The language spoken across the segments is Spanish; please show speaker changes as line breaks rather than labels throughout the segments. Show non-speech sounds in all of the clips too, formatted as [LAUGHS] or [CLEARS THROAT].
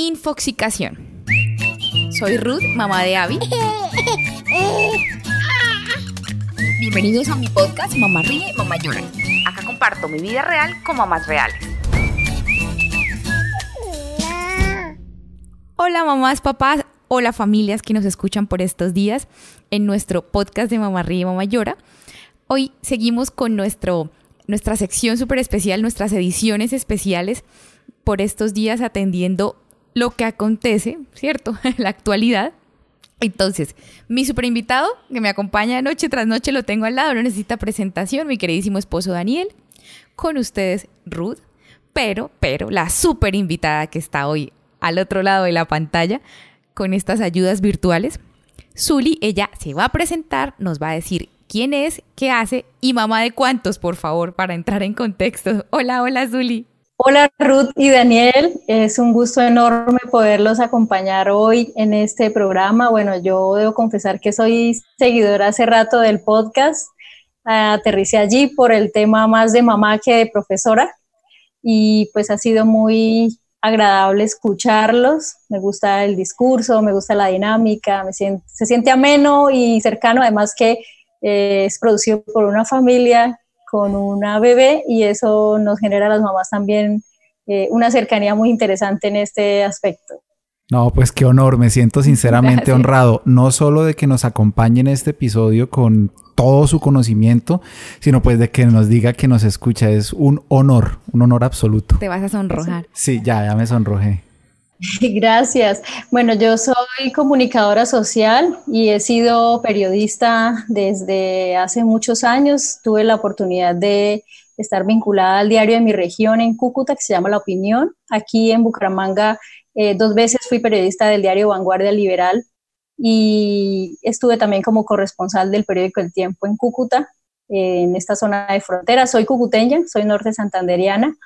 Infoxicación. Soy Ruth, mamá de Abby. Bienvenidos a mi podcast Mamá Ríe, Mamá Llora. Acá comparto mi vida real con mamás reales. Hola mamás, papás, hola familias que nos escuchan por estos días en nuestro podcast de Mamá Ríe, Mamá Llora. Hoy seguimos con nuestro, nuestra sección súper especial, nuestras ediciones especiales por estos días atendiendo lo que acontece, ¿cierto? [LAUGHS] La actualidad. Entonces, mi super invitado que me acompaña noche tras noche lo tengo al lado, no necesita presentación, mi queridísimo esposo Daniel. Con ustedes, Ruth, pero, pero, la super invitada que está hoy al otro lado de la pantalla con estas ayudas virtuales. Zuli, ella se va a presentar, nos va a decir quién es, qué hace y mamá de cuántos, por favor, para entrar en contexto. Hola, hola, Zuli.
Hola Ruth y Daniel, es un gusto enorme poderlos acompañar hoy en este programa. Bueno, yo debo confesar que soy seguidora hace rato del podcast. Aterricé allí por el tema más de mamá que de profesora y pues ha sido muy agradable escucharlos. Me gusta el discurso, me gusta la dinámica, me se siente ameno y cercano, además que eh, es producido por una familia con una bebé y eso nos genera a las mamás también eh, una cercanía muy interesante en este aspecto.
No, pues qué honor, me siento sinceramente [LAUGHS] honrado, no solo de que nos acompañe en este episodio con todo su conocimiento, sino pues de que nos diga que nos escucha, es un honor, un honor absoluto.
Te vas a sonrojar.
Sí, ya, ya me sonrojé. [LAUGHS]
Gracias. Bueno, yo soy comunicadora social y he sido periodista desde hace muchos años. Tuve la oportunidad de estar vinculada al diario de mi región en Cúcuta, que se llama La Opinión. Aquí en Bucaramanga, eh, dos veces fui periodista del diario Vanguardia Liberal y estuve también como corresponsal del periódico El Tiempo en Cúcuta, en esta zona de frontera. Soy cucuteña, soy norte santanderiana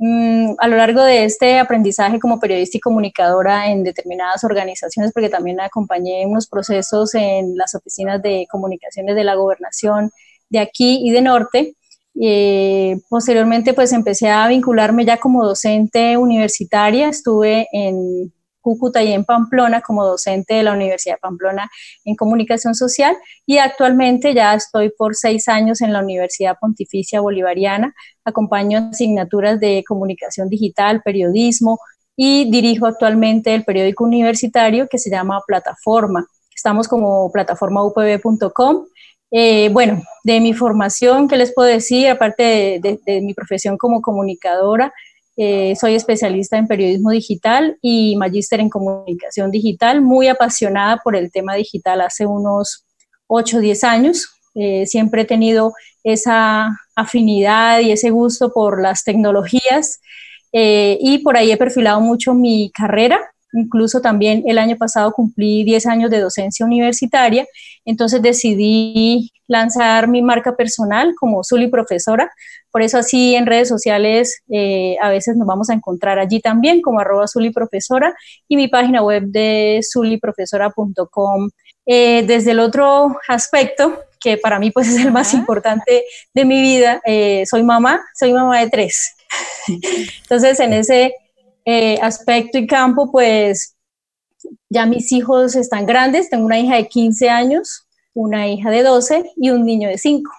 Mm, a lo largo de este aprendizaje como periodista y comunicadora en determinadas organizaciones, porque también acompañé unos procesos en las oficinas de comunicaciones de la gobernación de aquí y de norte, eh, posteriormente pues empecé a vincularme ya como docente universitaria, estuve en Cúcuta y en Pamplona como docente de la Universidad de Pamplona en comunicación social y actualmente ya estoy por seis años en la Universidad Pontificia Bolivariana, acompaño asignaturas de comunicación digital, periodismo y dirijo actualmente el periódico universitario que se llama Plataforma. Estamos como plataformaupb.com. Eh, bueno, de mi formación, ¿qué les puedo decir? Aparte de mi profesión como comunicadora, eh, soy especialista en periodismo digital y magíster en comunicación digital, muy apasionada por el tema digital hace unos 8 o 10 años. Eh, siempre he tenido esa afinidad y ese gusto por las tecnologías eh, y por ahí he perfilado mucho mi carrera. Incluso también el año pasado cumplí 10 años de docencia universitaria, entonces decidí lanzar mi marca personal como Zuli Profesora. Por eso así en redes sociales eh, a veces nos vamos a encontrar allí también como arroba Zuli Profesora y mi página web de zuliprofesora.com. Eh, desde el otro aspecto, que para mí pues es el más importante de mi vida, eh, soy mamá, soy mamá de tres. [LAUGHS] Entonces en ese eh, aspecto y campo, pues ya mis hijos están grandes, tengo una hija de 15 años, una hija de 12 y un niño de 5.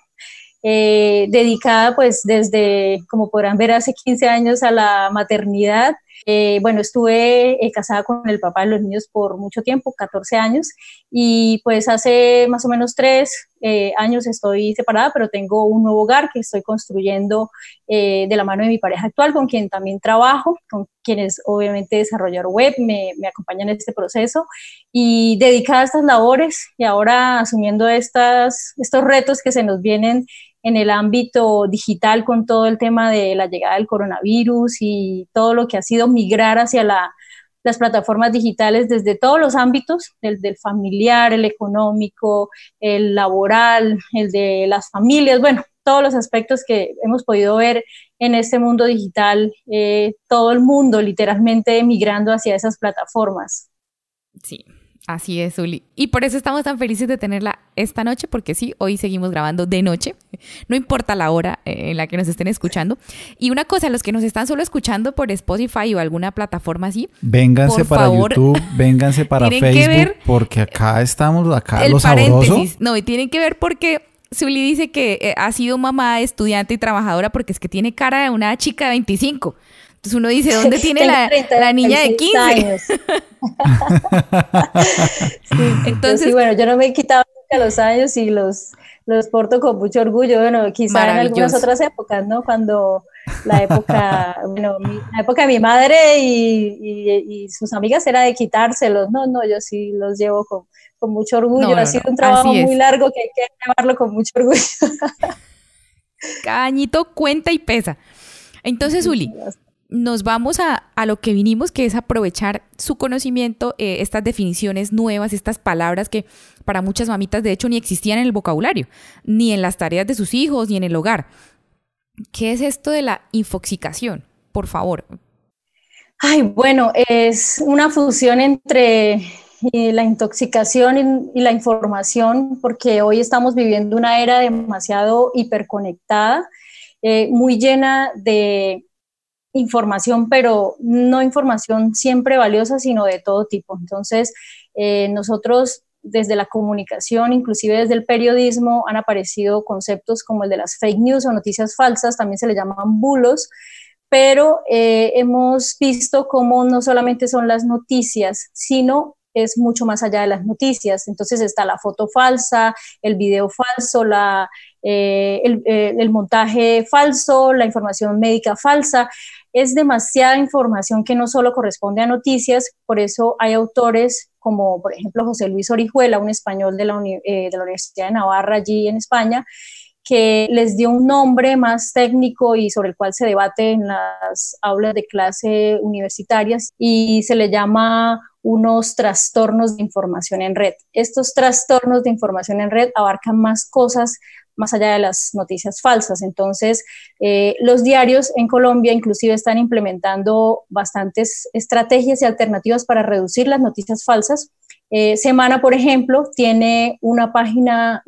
Eh, dedicada pues desde, como podrán ver, hace 15 años a la maternidad eh, bueno, estuve eh, casada con el papá de los niños por mucho tiempo, 14 años, y pues hace más o menos tres eh, años estoy separada, pero tengo un nuevo hogar que estoy construyendo de la mano de mi pareja actual, con quien también trabajo, con quienes obviamente desarrollar web, me, me acompañan en este proceso, y dedicada a estas labores y ahora asumiendo estos retos que se nos vienen en el ámbito digital con todo el tema de la llegada del coronavirus y todo lo que ha sido migrar hacia las plataformas digitales desde todos los ámbitos, el del familiar, el económico, el laboral, el de las familias, bueno, todos los aspectos que hemos podido ver en este mundo digital, eh, todo el mundo literalmente migrando hacia esas plataformas.
Sí, Así es, Uli. Y por eso estamos tan felices de tenerla esta noche, porque sí, hoy seguimos grabando de noche, no importa la hora eh, en la que nos estén escuchando. Y una cosa, los que nos están solo escuchando por Spotify o alguna plataforma así,
vénganse para YouTube, vénganse para [LAUGHS] Facebook, porque acá estamos, acá el paréntesis.
No, y tienen que ver porque Zuli dice que eh, ha sido mamá, estudiante y trabajadora porque es que tiene cara de una chica de 25. Entonces uno dice, ¿dónde [LAUGHS] tiene la, la, niña de 15? Años. [LAUGHS]
Entonces, bueno, yo no me he quitado nunca los años y los, los porto con mucho orgullo. Bueno, quizá en algunas otras épocas, ¿no? Cuando la época, [LAUGHS] bueno, la época de mi madre y, y, sus amigas era de quitárselos. No, no, yo sí los llevo con, con mucho orgullo. ha sido un trabajo muy largo que hay que llevarlo con mucho orgullo.
Cada añito cuenta y pesa. Entonces, Uli, nos vamos a, lo que vinimos, que es aprovechar su conocimiento, eh, estas definiciones nuevas, estas palabras que para muchas mamitas de hecho ni existían en el vocabulario, ni en las tareas de sus hijos, ni en el hogar. ¿Qué es esto de la infoxicación? Por favor.
Ay, bueno, es una fusión entre eh, la intoxicación y, la información, porque hoy estamos viviendo una era demasiado hiperconectada, eh, muy llena de información, pero no información siempre valiosa, sino de todo tipo. Entonces, eh, nosotros desde la comunicación, inclusive desde el periodismo, han aparecido conceptos como el de las fake news o noticias falsas, también se le llaman bulos, pero eh, hemos visto cómo no solamente son las noticias, sino es mucho más allá de las noticias. Entonces está la foto falsa, el video falso, la, eh, el, montaje falso, la información médica falsa es demasiada información que no solo corresponde a noticias, por eso hay autores como por ejemplo José Luis Orijuela, un español de la, eh, de la Universidad de Navarra allí en España, que les dio un nombre más técnico y sobre el cual se debate en las aulas de clase universitarias y se le llama unos trastornos de información en red. Estos trastornos de información en red abarcan más cosas más allá de las noticias falsas. Entonces, eh, los diarios en Colombia inclusive están implementando bastantes estrategias y alternativas para reducir las noticias falsas. Eh, Semana, por ejemplo, tiene una página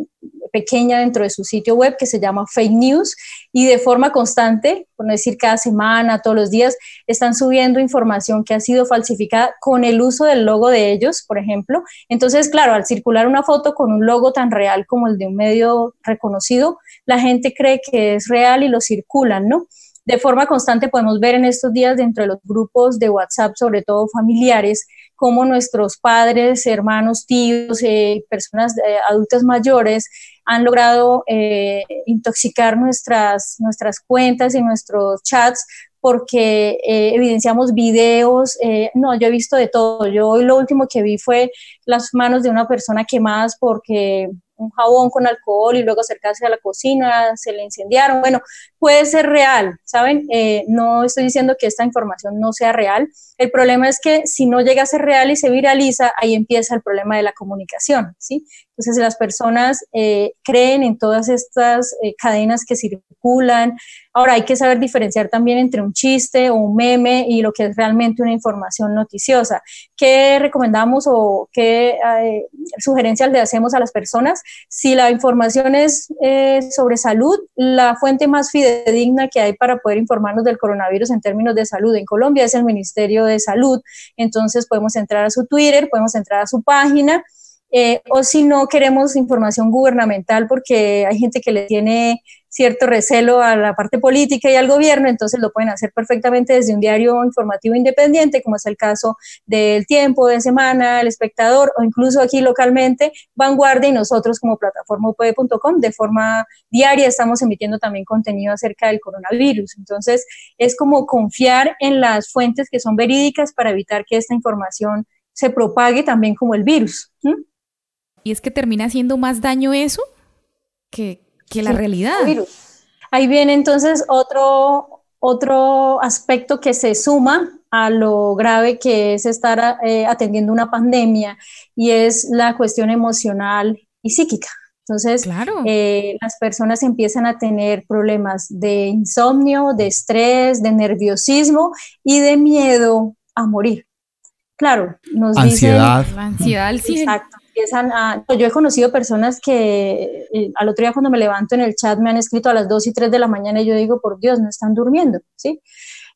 pequeña dentro de su sitio web que se llama Fake News y de forma constante, por no decir cada semana, todos los días, están subiendo información que ha sido falsificada con el uso del logo de ellos, por ejemplo. Entonces, claro, al circular una foto con un logo tan real como el de un medio reconocido, la gente cree que es real y lo circulan, ¿no? De forma constante podemos ver en estos días dentro de los grupos de WhatsApp, sobre todo familiares, cómo nuestros padres, hermanos, tíos, eh, personas eh, adultas mayores han logrado eh, intoxicar nuestras, nuestras cuentas y nuestros chats porque evidenciamos videos, no, yo he visto de todo, yo hoy lo último que vi fue las manos de una persona quemadas porque un jabón con alcohol y luego acercarse a la cocina, se le incendiaron. Bueno, puede ser real, ¿saben? Eh, no estoy diciendo que esta información no sea real. El problema es que si no llega a ser real y se viraliza, ahí empieza el problema de la comunicación, ¿sí? Entonces las personas eh, creen en todas estas eh, cadenas que circulan. Ahora hay que saber diferenciar también entre un chiste o un meme y lo que es realmente una información noticiosa. ¿Qué recomendamos o qué sugerencias le hacemos a las personas? Si la información es sobre salud, la fuente más fidedigna que hay para poder informarnos del coronavirus en términos de salud en Colombia es el Ministerio de Salud. Entonces podemos entrar a su Twitter, podemos entrar a su página eh, o si no queremos información gubernamental porque hay gente que le tiene cierto recelo a la parte política y al gobierno, entonces lo pueden hacer perfectamente desde un diario informativo independiente, como es el caso del Tiempo, de Semana, El Espectador o incluso aquí localmente Vanguardia y nosotros como plataforma upd.com de forma diaria estamos emitiendo también contenido acerca del coronavirus. Entonces es como confiar en las fuentes que son verídicas para evitar que esta información se propague también como el virus.
Y es que termina haciendo más daño eso que, la realidad.
Ahí viene entonces otro, otro aspecto que se suma a lo grave que es estar eh, atendiendo una pandemia y es la cuestión emocional y psíquica. Entonces, eh, las personas empiezan a tener problemas de insomnio, de estrés, de nerviosismo y de miedo a morir. claro, nos
ansiedad.
dicen...
La ansiedad 100.
Exacto. Empiezan a, yo he conocido personas que eh, al otro día cuando me levanto en el chat me han escrito a las 2 y 3 de la mañana y yo digo, por Dios, no están durmiendo, ¿sí?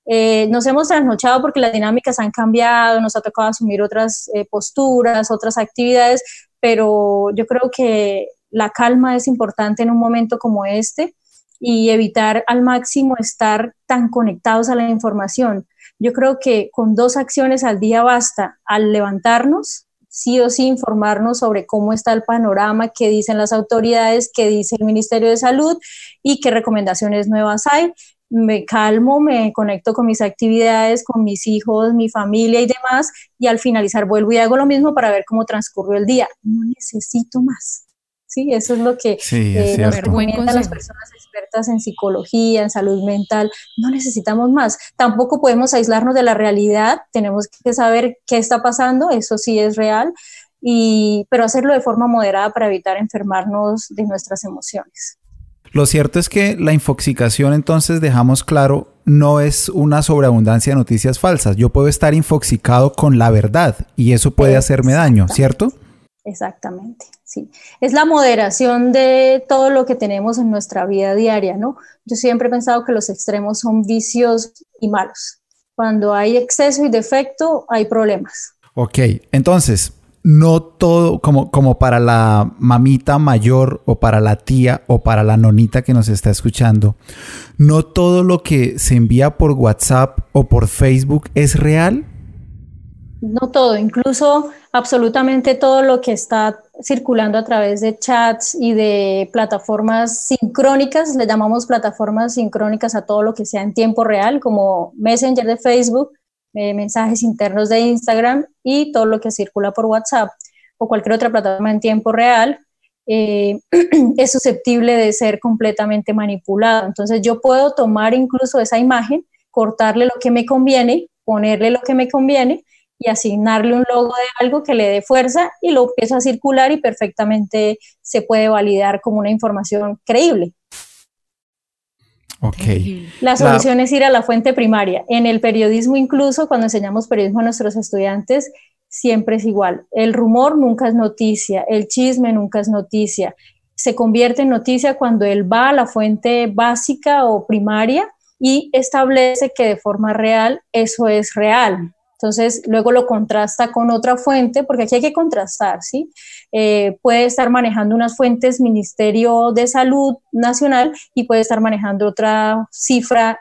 Eh, nos hemos trasnochado porque las dinámicas han cambiado, nos ha tocado asumir otras eh, posturas, otras actividades, pero yo creo que la calma es importante en un momento como este y evitar al máximo estar tan conectados a la información. Yo creo que con dos acciones al día basta. Al levantarnos, sí o sí informarnos sobre cómo está el panorama, qué dicen las autoridades, qué dice el Ministerio de Salud y qué recomendaciones nuevas hay me calmo, me conecto con mis actividades, con mis hijos, mi familia y demás, y al finalizar vuelvo y hago lo mismo para ver cómo transcurrió el día. No necesito más. Sí, eso es lo que
eh,
nos recomiendan las personas expertas en psicología, en salud mental. No necesitamos más. Tampoco podemos aislarnos de la realidad. Tenemos que saber qué está pasando. Eso sí es real. Y, pero hacerlo de forma moderada para evitar enfermarnos de nuestras emociones.
Lo cierto es que la infoxicación, entonces dejamos claro, no es una sobreabundancia de noticias falsas. Yo puedo estar infoxicado con la verdad y eso puede hacerme daño, ¿cierto?
Exactamente, sí. Es la moderación de todo lo que tenemos en nuestra vida diaria, ¿no? Yo siempre he pensado que los extremos son vicios y malos. Cuando hay exceso y defecto, hay problemas.
Ok, entonces, no todo, como, como para la mamita mayor o para la tía o para la nonita que nos está escuchando, no todo lo que se envía por WhatsApp o por Facebook es real.
No todo, incluso absolutamente todo lo que está circulando a través de chats y de plataformas sincrónicas, le llamamos plataformas sincrónicas a todo lo que sea en tiempo real, como Messenger de Facebook, eh, mensajes internos de Instagram y todo lo que circula por WhatsApp o cualquier otra plataforma en tiempo real, eh, [CLEARS THROAT] es susceptible de ser completamente manipulado. Entonces yo puedo tomar incluso esa imagen, cortarle lo que me conviene, ponerle lo que me conviene y asignarle un logo de algo que le dé fuerza y lo empiezo a circular y perfectamente se puede validar como una información creíble. La solución es ir a la fuente primaria. En el periodismo, incluso cuando enseñamos periodismo a nuestros estudiantes, siempre es igual. El rumor nunca es noticia, el chisme nunca es noticia. Se convierte en noticia cuando él va a la fuente básica o primaria y establece que de forma real eso es real. Entonces, luego lo contrasta con otra fuente, porque aquí hay que contrastar, ¿sí? Eh, puede estar manejando unas fuentes Ministerio de Salud Nacional y puede estar manejando otra cifra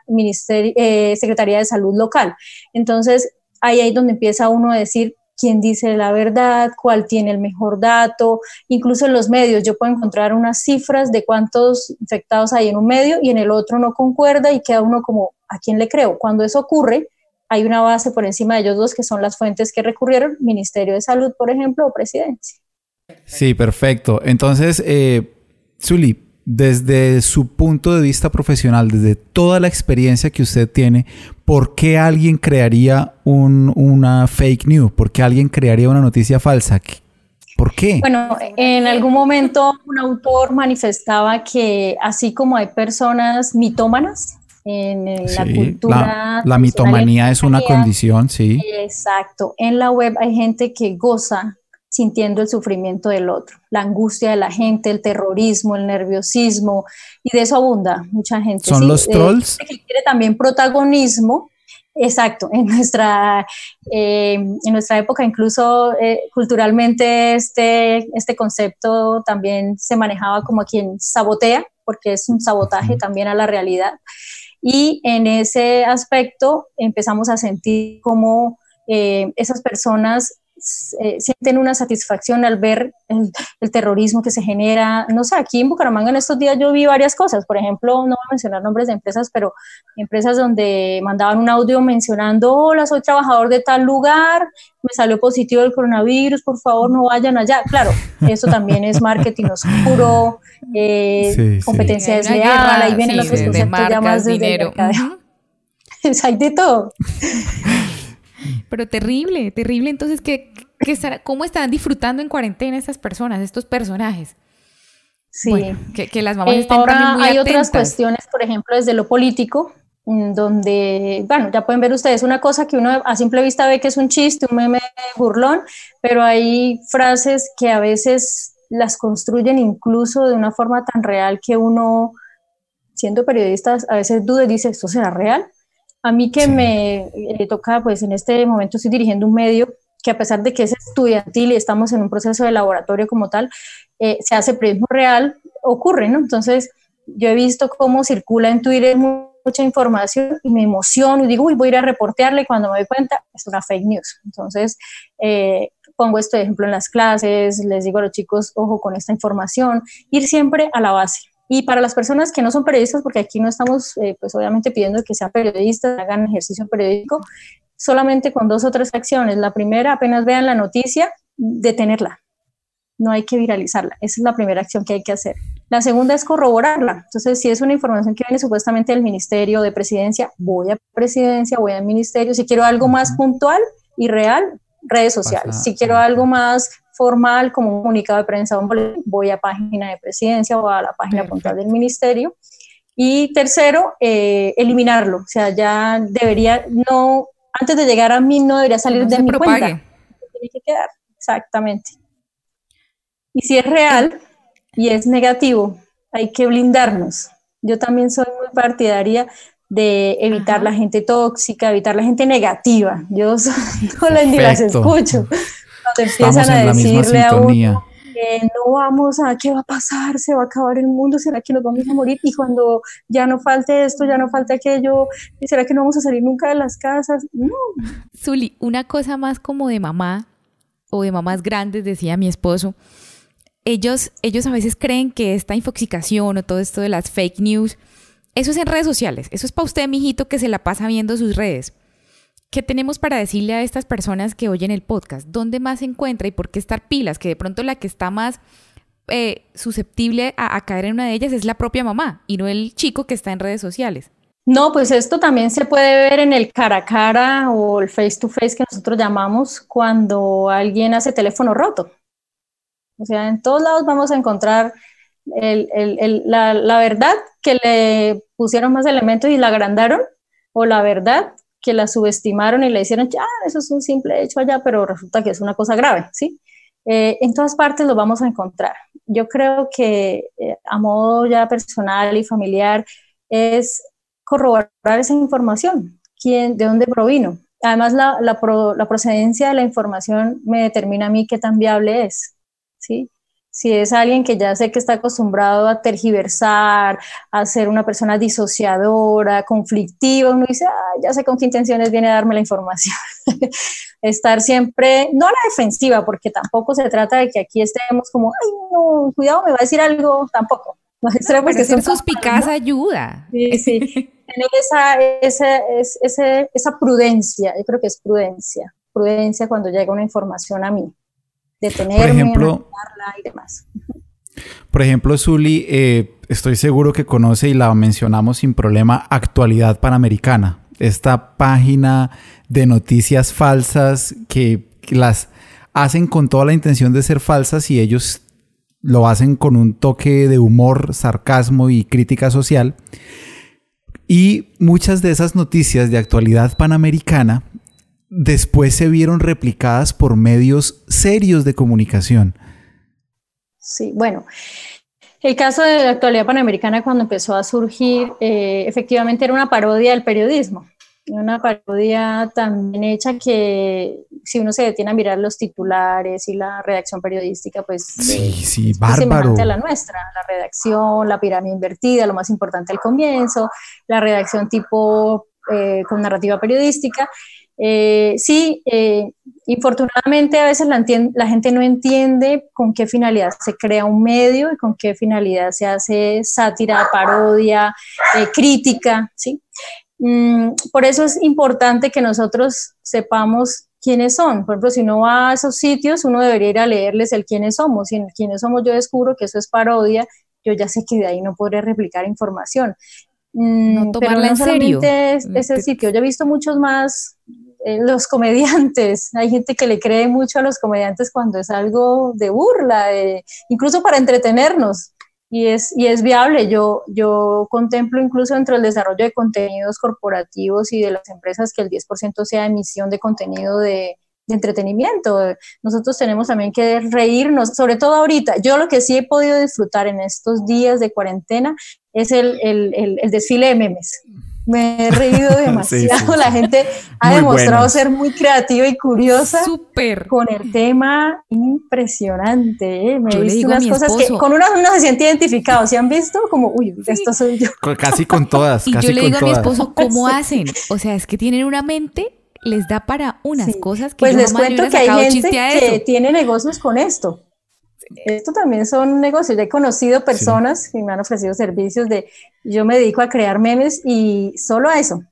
eh, Secretaría de Salud Local. Entonces, ahí es donde empieza uno a decir quién dice la verdad, cuál tiene el mejor dato, incluso en los medios yo puedo encontrar unas cifras de cuántos infectados hay en un medio y en el otro no concuerda y queda uno como, ¿a quién le creo? Cuando eso ocurre, hay una base por encima de ellos dos que son las fuentes que recurrieron, Ministerio de Salud, por ejemplo, o Presidencia.
Sí, perfecto. Entonces, eh, Zuli, desde su punto de vista profesional, desde toda la experiencia que usted tiene, ¿por qué alguien crearía una fake news? ¿Por qué alguien crearía una noticia falsa? ¿Por qué?
Bueno, en algún momento un autor manifestaba que así como hay personas mitómanas, en, la cultura.
La, mitomanía es una condición, sí.
Exacto. En la web hay gente que goza sintiendo el sufrimiento del otro, la angustia de la gente, el terrorismo, el nerviosismo, y de eso abunda mucha gente.
¿Son los trolls?
que quiere también protagonismo. Exacto, en nuestra, eh, en nuestra época incluso eh, culturalmente este, este concepto también se manejaba como quien sabotea, porque es un sabotaje también a la realidad. Y en ese aspecto empezamos a sentir como eh, esas personas eh, sienten una satisfacción al ver el, terrorismo que se genera. No sé, aquí en Bucaramanga en estos días yo vi varias cosas. Por ejemplo, no voy a mencionar nombres de empresas, pero empresas donde mandaban un audio mencionando, hola, soy trabajador de tal lugar, me salió positivo el coronavirus, por favor no vayan allá. Claro, eso también es marketing oscuro, eh, competencia desleal, ahí vienen los que de marcas, dinero. [LAUGHS] hay de todo.
Pero terrible, terrible. Entonces, ¿qué, ¿cómo están disfrutando en cuarentena estas personas, estos personajes?
Sí.
que, las mamás
eh,
están
ahora
muy
hay otras cuestiones, por ejemplo, desde lo político, donde, bueno, ya pueden ver ustedes una cosa que uno a simple vista ve que es un chiste, un meme burlón, pero hay frases que a veces las construyen incluso de una forma tan real que uno, siendo periodista, a veces duda y dice, ¿esto será real? A mí que me eh, toca, pues en este momento estoy dirigiendo un medio que a pesar de que es estudiantil y estamos en un proceso de laboratorio como tal, eh, se hace periodismo real, ocurre, ¿no? Entonces, yo he visto cómo circula en Twitter mucha información y me emociono y digo, uy, voy a ir a reportearle y cuando me doy cuenta es una fake news. Entonces, eh, pongo este ejemplo en las clases, les digo a los chicos, ojo con esta información, ir siempre a la base. Y para las personas que no son periodistas, porque aquí no estamos, eh, pues obviamente pidiendo que sean periodistas, hagan ejercicio periódico, solamente con dos o tres acciones. La primera, apenas vean la noticia, detenerla. No hay que viralizarla. Esa es la primera acción que hay que hacer. La segunda es corroborarla. Entonces, si es una información que viene supuestamente del ministerio de presidencia, voy a presidencia, voy al ministerio. Si quiero algo más puntual y real, redes sociales. si quiero algo más formal, como un comunicado de prensa, voy a página de presidencia o a la página puntual del ministerio. Y tercero, eh, eliminarlo. O sea, ya debería, no, antes de llegar a mí no debería salir de mi cuenta. Tiene que quedar, exactamente. Y si es real y es negativo, hay que blindarnos. Yo también soy muy partidaria de evitar la gente tóxica, evitar la gente negativa. Yo no las, ni las escucho. Cuando empiezan a decirle a uno que no vamos a, ¿qué va a pasar? ¿Se va a acabar el mundo? ¿Será que nos vamos a morir? Y cuando ya no falte esto, ya no falte aquello, ¿será que no vamos a salir nunca de las casas? No.
Zuli, una cosa más como de mamá o de mamás grandes, decía mi esposo, ellos, ellos a veces creen que esta infoxicación o todo esto de las fake news, eso es en redes sociales, eso es para usted, mijito, que se la pasa viendo sus redes. ¿Qué tenemos para decirle a estas personas que oyen el podcast? ¿Dónde más se encuentra y por qué estar pilas? Que de pronto la que está más eh, susceptible a, caer en una de ellas es la propia mamá y no el chico que está en redes sociales.
No, pues esto también se puede ver en el cara a cara o el face to face que nosotros llamamos cuando alguien hace teléfono roto. O sea, en todos lados vamos a encontrar la, verdad que le pusieron más elementos y la agrandaron, o la verdad que la subestimaron y le hicieron, ya, eso es un simple hecho allá, pero resulta que es una cosa grave, ¿sí? Eh, en todas partes lo vamos a encontrar. Yo creo que eh, a modo ya personal y familiar es corroborar esa información, quién, de dónde provino. Además, la, la procedencia de la información me determina a mí qué tan viable es. ¿sí? Si es alguien que ya sé que está acostumbrado a tergiversar, a ser una persona disociadora, conflictiva, uno dice, ya sé con qué intenciones viene a darme la información. [LAUGHS] Estar siempre, no a la defensiva, porque tampoco se trata de que aquí estemos como, ay, no, cuidado, me va a decir algo, tampoco. [LAUGHS]
No, porque ser suspicaz ayuda.
Sí, sí. [LAUGHS] Tener esa, esa, esa, esa prudencia, yo creo que es prudencia, prudencia cuando llega una información a mí detenerme, por ejemplo, y demás.
Por ejemplo, Zuli, eh, estoy seguro que conoce y la mencionamos sin problema Actualidad Panamericana, esta página de noticias falsas que las hacen con toda la intención de ser falsas y ellos lo hacen con un toque de humor, sarcasmo y crítica social. Y muchas de esas noticias de actualidad panamericana después se vieron replicadas por medios serios de comunicación.
Sí, bueno, el caso de la actualidad panamericana cuando empezó a surgir, eh, efectivamente era una parodia del periodismo, una parodia tan bien hecha que si uno se detiene a mirar los titulares y la redacción periodística, pues
sí, sí, bárbaro.
a la nuestra, la redacción, la pirámide invertida, lo más importante al comienzo, la redacción tipo eh, con narrativa periodística eh, sí, eh, infortunadamente a veces la, la, gente no entiende con qué finalidad se crea un medio y con qué finalidad se hace sátira, parodia, eh, crítica, ¿sí? Mm, por eso es importante que nosotros sepamos quiénes son. Por ejemplo, si uno va a esos sitios, uno debería ir a leerles el quiénes somos. Si en quiénes somos yo descubro que eso es parodia, yo ya sé que de ahí no podré replicar información.
Mm, no tomarla en serio.
ese sitio, yo he visto muchos más eh, los comediantes. [LAUGHS] Hay gente que le cree mucho a los comediantes cuando es algo de burla, incluso para entretenernos. y es, y es viable. Yo, yo contemplo incluso entre el desarrollo de contenidos corporativos y de las empresas que el 10% sea emisión de contenido de, de entretenimiento. Nosotros tenemos también que reírnos, sobre todo ahorita. Yo lo que sí he podido disfrutar en estos días de cuarentena es el, el, el, desfile de memes. Me he reído [LAUGHS] demasiado. La gente ha demostrado ser muy creativa y curiosa con el tema impresionante. ¿eh? Me he visto unas cosas que con unas uno se siente identificado. ¿Se han visto? Como, uy, esto soy yo.
Casi con todas.
Y
yo
le
digo
a mi esposo, [LAUGHS] ¿cómo hacen? O sea, es que tienen una mente les da para unas cosas que
pues les cuento que hay gente que tiene negocios con esto. Esto también son negocios. Yo he conocido personas que me han ofrecido servicios de, yo me dedico a crear memes y solo a eso.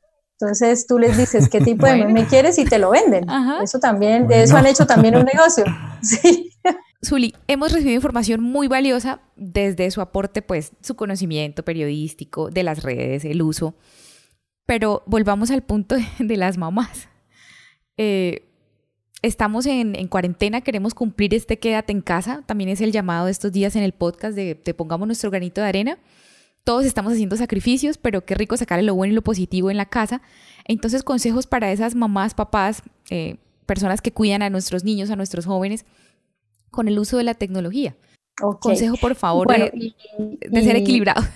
Entonces tú les dices qué [LAUGHS] tipo de meme quieres y te lo venden. Eso también, de eso han hecho también un [LAUGHS] negocio. Sí.
Zuli, hemos recibido información muy valiosa desde su aporte, pues su conocimiento periodístico, de las redes, el uso. Pero volvamos al punto de las mamás. Eh, estamos en, cuarentena, queremos cumplir este quédate en casa. También es el llamado de estos días en el podcast de te pongamos nuestro granito de arena. Todos estamos haciendo sacrificios, pero qué rico sacarle lo bueno y lo positivo en la casa. Entonces, consejos para esas mamás, papás, eh, personas que cuidan a nuestros niños, a nuestros jóvenes, con el uso de la tecnología. Consejo, por favor, de, ser equilibrado. [LAUGHS]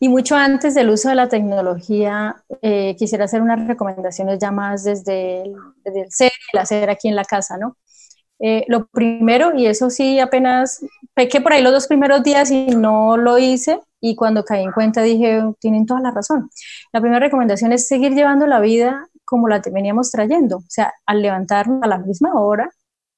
Y mucho antes del uso de la tecnología, eh, quisiera hacer unas recomendaciones ya más desde el, desde ser el hacer aquí en la casa, ¿no? Eh, lo primero, y eso sí, apenas pequé por ahí los dos primeros días y no lo hice, y cuando caí en cuenta dije, tienen toda la razón. La primera recomendación es seguir llevando la vida como la veníamos trayendo, o sea, al levantarnos a la misma hora,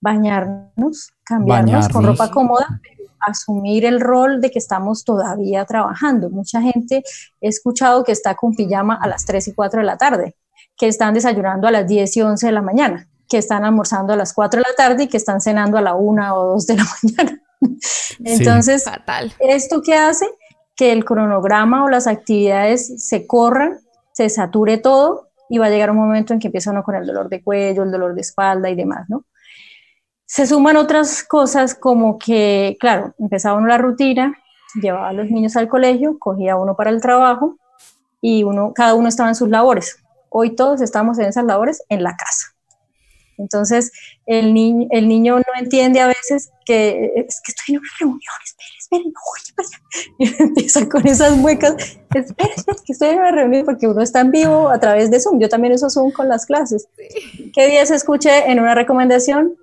bañarnos, cambiarnos con ropa cómoda, asumir el rol de que estamos todavía trabajando. Mucha gente he escuchado que está con pijama a las 3 y 4 de la tarde, que están desayunando a las 10 y 11 de la mañana, que están almorzando a las 4 de la tarde y que están cenando a la 1 o 2 de la [LAUGHS] mañana. Entonces, ¿esto qué hace? Que el cronograma o las actividades se corran, se sature todo y va a llegar un momento en que empieza uno con el dolor de cuello, el dolor de espalda y demás, ¿no? Se suman otras cosas como que, claro, empezaba uno la rutina, llevaba a los niños al colegio, cogía uno para el trabajo y uno, cada uno estaba en sus labores. Hoy todos estamos en esas labores en la casa. Entonces, el, niño el niño no entiende a veces que es que estoy en una reunión, espere, espere, no, oye, [LAUGHS] Y empieza con esas muecas, espere, espere, que estoy en una reunión porque uno está en vivo a través de Zoom. Yo también eso Zoom con las clases. ¿Qué día se escuché en una recomendación?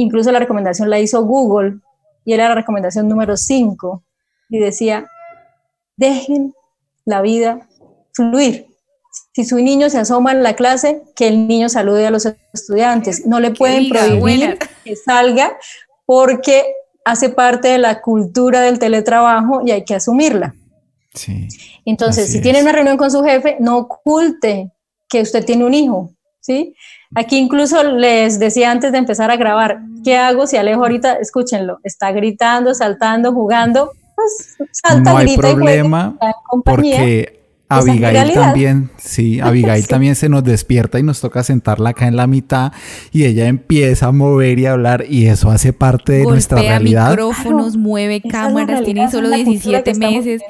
Incluso la recomendación la hizo Google y era la recomendación número 5 y decía, dejen la vida fluir. Si su niño se asoma en la clase, que el niño salude a los estudiantes. No le pueden prohibir que salga porque hace parte de la cultura del teletrabajo y hay que asumirla. Sí, Entonces, si tiene una reunión con su jefe, no oculte que usted tiene un hijo, ¿sí? Aquí incluso les decía antes de empezar a grabar, ¿qué hago si Alejo ahorita, escúchenlo, está gritando, saltando, jugando? Pues salta,
no hay problema porque Abigail también, sí, [LAUGHS] Abigail también se nos despierta y nos toca sentarla acá en la mitad y ella empieza a mover y a hablar y eso hace parte de nuestra realidad.
micrófonos, mueve cámaras, tiene solo 17 meses.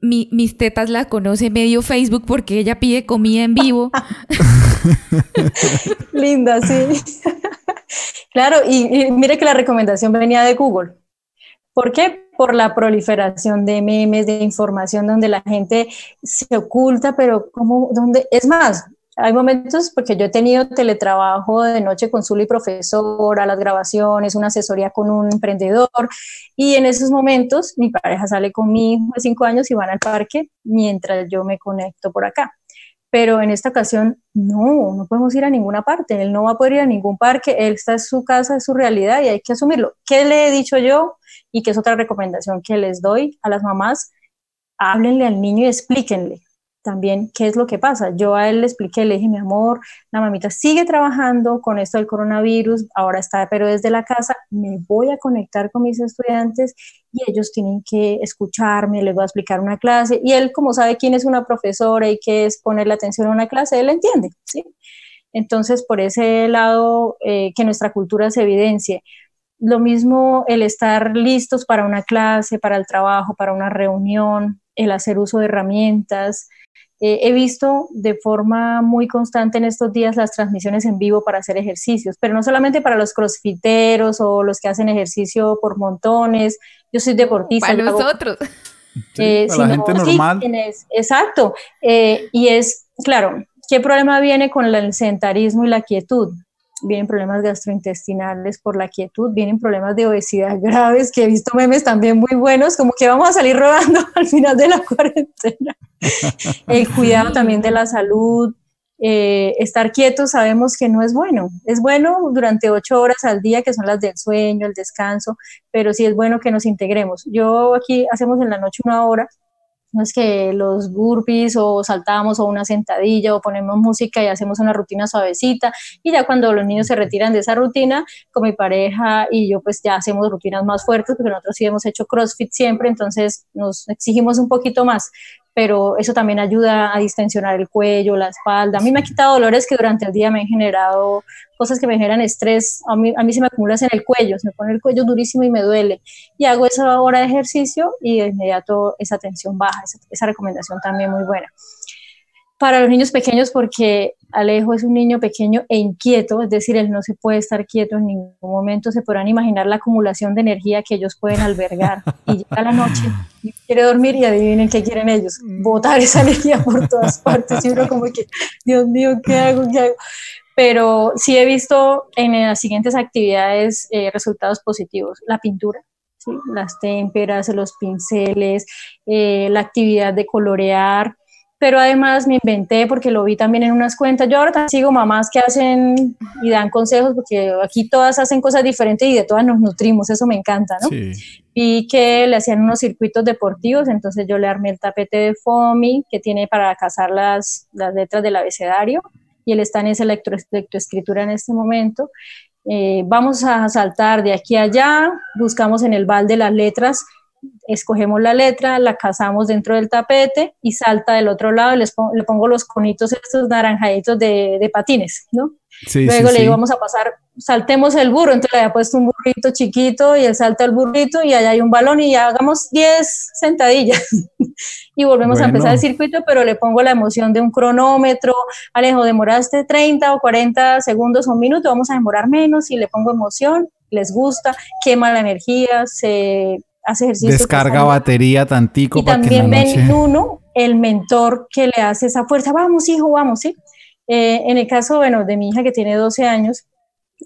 mis tetas la conoce medio Facebook porque ella pide comida en vivo. [LAUGHS] [LAUGHS]
Linda, sí. [LAUGHS] claro, y, mire que la recomendación venía de Google. ¿Por qué? Por la proliferación de memes, de información donde la gente se oculta, pero como, donde, es más, hay momentos, porque yo he tenido teletrabajo de noche con Zuli profesora, las grabaciones, una asesoría con un emprendedor, y en esos momentos mi pareja sale con mi hijo de cinco años y van al parque mientras yo me conecto por acá. Pero en esta ocasión, no, no podemos ir a ninguna parte, él no va a poder ir a ningún parque, él está en su casa, es su realidad y hay que asumirlo. ¿Qué le he dicho yo? Y que es otra recomendación que les doy a las mamás, háblenle al niño y explíquenle también qué es lo que pasa. Yo a él le expliqué, le dije, mi amor, la mamita sigue trabajando con esto del coronavirus, ahora está, pero desde la casa, me voy a conectar con mis estudiantes y ellos tienen que escucharme, les voy a explicar una clase y él como sabe quién es una profesora y qué es ponerle atención a una clase, él entiende, ¿sí? Entonces, por ese lado, eh, que nuestra cultura se evidencie. lo mismo el estar listos para una clase, para el trabajo, para una reunión, el hacer uso de herramientas. Eh, he visto de forma muy constante en estos días las transmisiones en vivo para hacer ejercicios, pero no solamente para los crossfiteros o los que hacen ejercicio por montones. Yo soy deportista.
Para nosotros.
Eh, para la gente normal.
exacto. Eh, y es, claro, ¿qué problema viene con el sedentarismo y la quietud? vienen problemas gastrointestinales por la quietud, vienen problemas de obesidad [LAUGHS] graves, que he visto memes también muy buenos, como que vamos a salir rodando [LAUGHS] al final de la cuarentena. [LAUGHS] El cuidado también de la salud, eh, estar quietos sabemos que no es bueno. Es bueno durante ocho horas al día, que son las del sueño, el descanso, pero sí es bueno que nos integremos. Yo aquí hacemos en la noche una hora no es que los burpees o saltamos o una sentadilla o ponemos música y hacemos una rutina suavecita y ya cuando los niños se retiran de esa rutina, con mi pareja y yo pues ya hacemos rutinas más fuertes porque nosotros sí hemos hecho CrossFit siempre, entonces nos exigimos un poquito más pero eso también ayuda a distensionar el cuello, la espalda. A mí me ha quitado dolores que durante el día me han generado cosas que me generan estrés. A mí, a mí se me acumula en el cuello, se me pone el cuello durísimo y me duele. Y hago esa hora de ejercicio y de inmediato esa tensión baja. Esa, esa recomendación también muy buena. Para los niños pequeños, porque Alejo es un niño pequeño e inquieto, es decir, él no se puede estar quieto en ningún momento, se podrán imaginar la acumulación de energía que ellos pueden albergar. Y llega la noche quiere dormir y adivinen qué quieren ellos, botar esa energía por todas partes. Y uno como que, Dios mío, ¿qué hago? ¿Qué hago? Pero sí he visto en las siguientes actividades eh, resultados positivos. La pintura, ¿sí? las témperas, los pinceles, eh, la actividad de colorear, pero además me inventé porque lo vi también en unas cuentas. Yo ahora sigo mamás que hacen y dan consejos porque aquí todas hacen cosas diferentes y de todas nos nutrimos, eso me encanta, ¿no? Y que le hacían unos circuitos deportivos, entonces yo le armé el tapete de FOMI que tiene para cazar las, las letras del abecedario y él está en esa lectoescritura en este momento. Eh, vamos a saltar de aquí a allá, buscamos en el balde las letras escogemos la letra, la cazamos dentro del tapete y salta del otro lado les le pongo los conitos estos naranjaditos de, de patines, ¿no? Luego le digo, vamos a pasar, saltemos el burro, entonces le había puesto un burrito chiquito y él salta el burrito y allá hay un balón y ya hagamos 10 sentadillas. [LAUGHS] Y volvemos a empezar el circuito, pero le pongo la emoción de un cronómetro, Alejo, demoraste 30 o 40 segundos o un minuto, vamos a demorar menos y le pongo emoción, les gusta, quema la energía, se hace ejercicio.
Descarga batería tantico.
Y también ven uno, el mentor que le hace esa fuerza, vamos hijo, vamos, ¿sí? Eh, en el caso, bueno, de mi hija que tiene 12 años,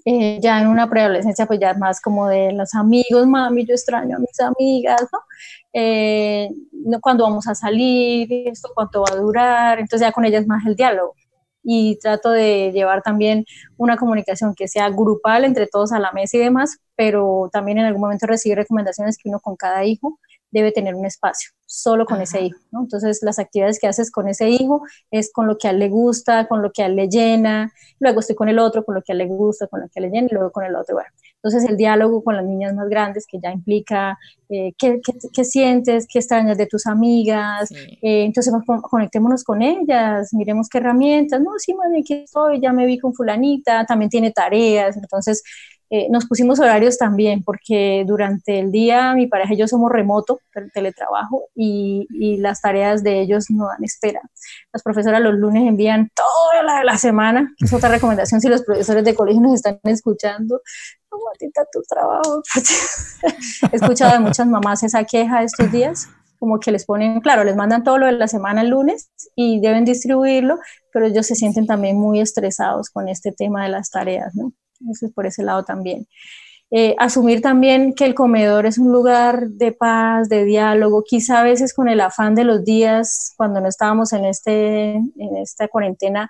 eh, ya en una preadolescencia, pues ya es más como de los amigos, mami, yo extraño a mis amigas, eh, ¿no? cuando vamos a salir, esto cuánto va a durar, entonces ya con ella es más el diálogo y trato de llevar también una comunicación que sea grupal entre todos a la mesa y demás, pero también en algún momento recibir recomendaciones que uno con cada hijo debe tener un espacio, solo con ese hijo, ¿no? Entonces, las actividades que haces con ese hijo es con lo que a él le gusta, con lo que a él le llena, luego estoy con el otro, con lo que a él le gusta, con lo que a él le llena, y luego con el otro, bueno. Entonces, el diálogo con las niñas más grandes, que ya implica eh, ¿qué, qué, sientes, qué extrañas de tus amigas, eh, entonces conectémonos con ellas, miremos qué herramientas, no, sí, mami, aquí estoy, ya me vi con fulanita, también tiene tareas, entonces eh, nos pusimos horarios también, porque durante el día mi pareja y yo somos remoto, teletrabajo, y, y las tareas de ellos no dan espera. Las profesoras los lunes envían toda la, la semana, es otra recomendación si los profesores de colegio nos están escuchando, no, matita tu trabajo. [LAUGHS] He escuchado de muchas mamás esa queja estos días, como que les ponen, claro, les mandan todo lo de la semana el lunes y deben distribuirlo, pero ellos se sienten también muy estresados con este tema de las tareas, ¿no? Eso es por ese lado también. Eh, asumir también que el comedor es un lugar de paz, de diálogo, quizá a veces con el afán de los días, cuando no estábamos en, este, en esta cuarentena,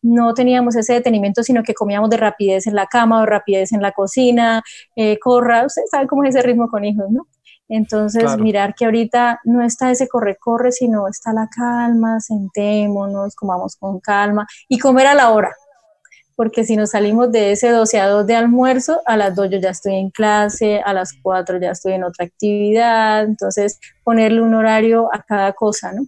no teníamos ese detenimiento, sino que comíamos de rapidez en la cama o rapidez en la cocina, eh, corra, usted sabe cómo es ese ritmo con hijos, ¿no? Entonces, mirar que ahorita no está ese corre-corre, sino está la calma, sentémonos, comamos con calma y comer a la hora porque si nos salimos de ese 12 a 2 de almuerzo, a las 2 yo ya estoy en clase, a las 4 ya estoy en otra actividad, entonces ponerle un horario a cada cosa, ¿no?